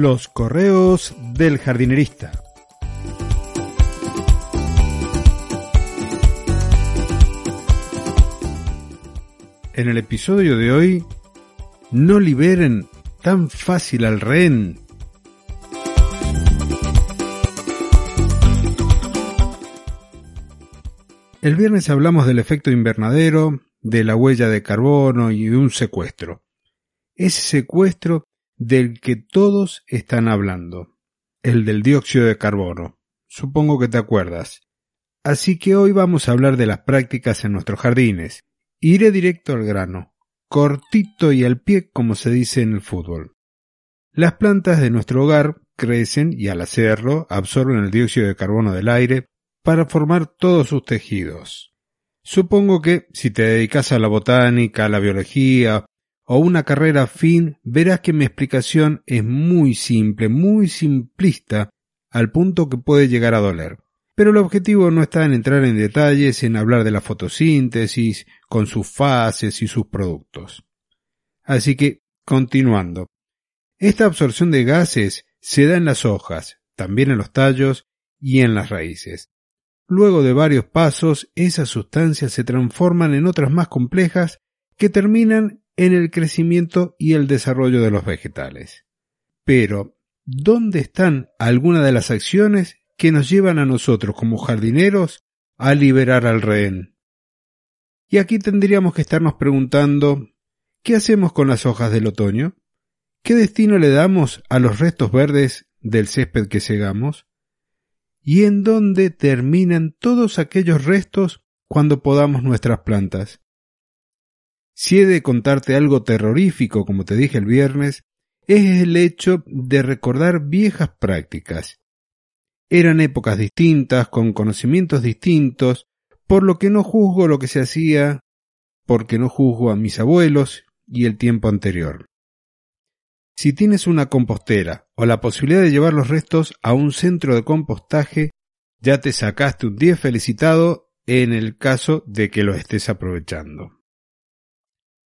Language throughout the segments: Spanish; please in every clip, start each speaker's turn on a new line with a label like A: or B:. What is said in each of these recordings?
A: Los correos del jardinerista. En el episodio de hoy, no liberen tan fácil al rehén. El viernes hablamos del efecto invernadero, de la huella de carbono y de un secuestro. Ese secuestro del que todos están hablando, el del dióxido de carbono. Supongo que te acuerdas. Así que hoy vamos a hablar de las prácticas en nuestros jardines. Iré directo al grano, cortito y al pie como se dice en el fútbol. Las plantas de nuestro hogar crecen y al hacerlo absorben el dióxido de carbono del aire para formar todos sus tejidos. Supongo que si te dedicas a la botánica, a la biología o una carrera fin, verás que mi explicación es muy simple, muy simplista, al punto que puede llegar a doler. Pero el objetivo no está en entrar en detalles, en hablar de la fotosíntesis, con sus fases y sus productos. Así que, continuando. Esta absorción de gases se da en las hojas, también en los tallos y en las raíces. Luego de varios pasos, esas sustancias se transforman en otras más complejas que terminan en el crecimiento y el desarrollo de los vegetales. Pero, ¿dónde están algunas de las acciones que nos llevan a nosotros como jardineros a liberar al rehén? Y aquí tendríamos que estarnos preguntando, ¿qué hacemos con las hojas del otoño? ¿Qué destino le damos a los restos verdes del césped que segamos? ¿Y en dónde terminan todos aquellos restos cuando podamos nuestras plantas? Si he de contarte algo terrorífico, como te dije el viernes, es el hecho de recordar viejas prácticas. Eran épocas distintas, con conocimientos distintos, por lo que no juzgo lo que se hacía, porque no juzgo a mis abuelos y el tiempo anterior. Si tienes una compostera o la posibilidad de llevar los restos a un centro de compostaje, ya te sacaste un día felicitado en el caso de que lo estés aprovechando.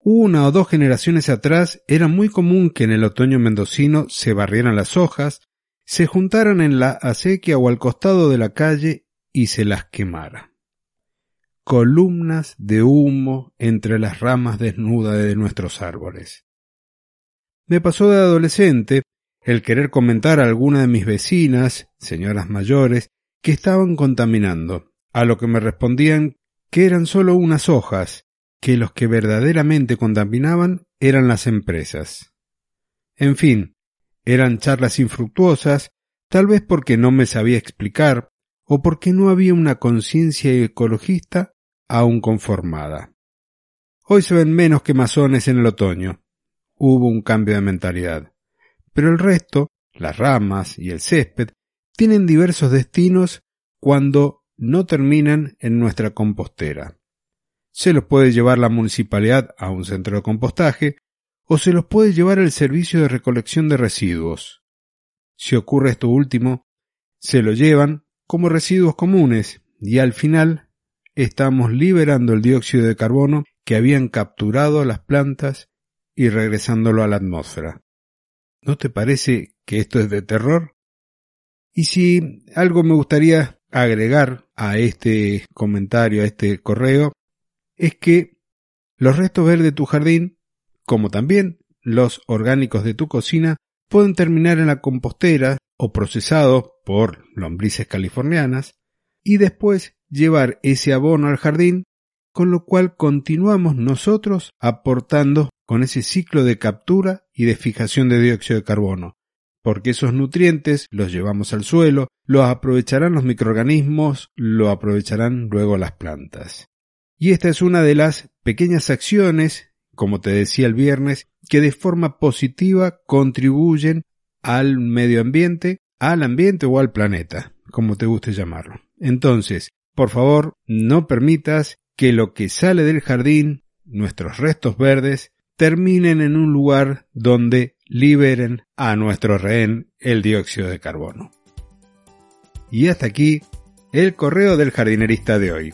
A: Una o dos generaciones atrás era muy común que en el otoño mendocino se barrieran las hojas, se juntaran en la acequia o al costado de la calle y se las quemara. Columnas de humo entre las ramas desnudas de nuestros árboles. Me pasó de adolescente el querer comentar a alguna de mis vecinas, señoras mayores, que estaban contaminando, a lo que me respondían que eran solo unas hojas, que los que verdaderamente contaminaban eran las empresas. En fin, eran charlas infructuosas, tal vez porque no me sabía explicar o porque no había una conciencia ecologista aún conformada. Hoy se ven menos quemazones en el otoño. Hubo un cambio de mentalidad. Pero el resto, las ramas y el césped, tienen diversos destinos cuando no terminan en nuestra compostera se los puede llevar la municipalidad a un centro de compostaje o se los puede llevar al servicio de recolección de residuos. Si ocurre esto último, se lo llevan como residuos comunes y al final estamos liberando el dióxido de carbono que habían capturado las plantas y regresándolo a la atmósfera. ¿No te parece que esto es de terror? Y si algo me gustaría agregar a este comentario, a este correo, es que los restos verdes de tu jardín, como también los orgánicos de tu cocina, pueden terminar en la compostera o procesados por lombrices californianas y después llevar ese abono al jardín, con lo cual continuamos nosotros aportando con ese ciclo de captura y de fijación de dióxido de carbono, porque esos nutrientes los llevamos al suelo, los aprovecharán los microorganismos, lo aprovecharán luego las plantas. Y esta es una de las pequeñas acciones, como te decía el viernes, que de forma positiva contribuyen al medio ambiente, al ambiente o al planeta, como te guste llamarlo. Entonces, por favor, no permitas que lo que sale del jardín, nuestros restos verdes, terminen en un lugar donde liberen a nuestro rehén el dióxido de carbono. Y hasta aquí el correo del jardinerista de hoy.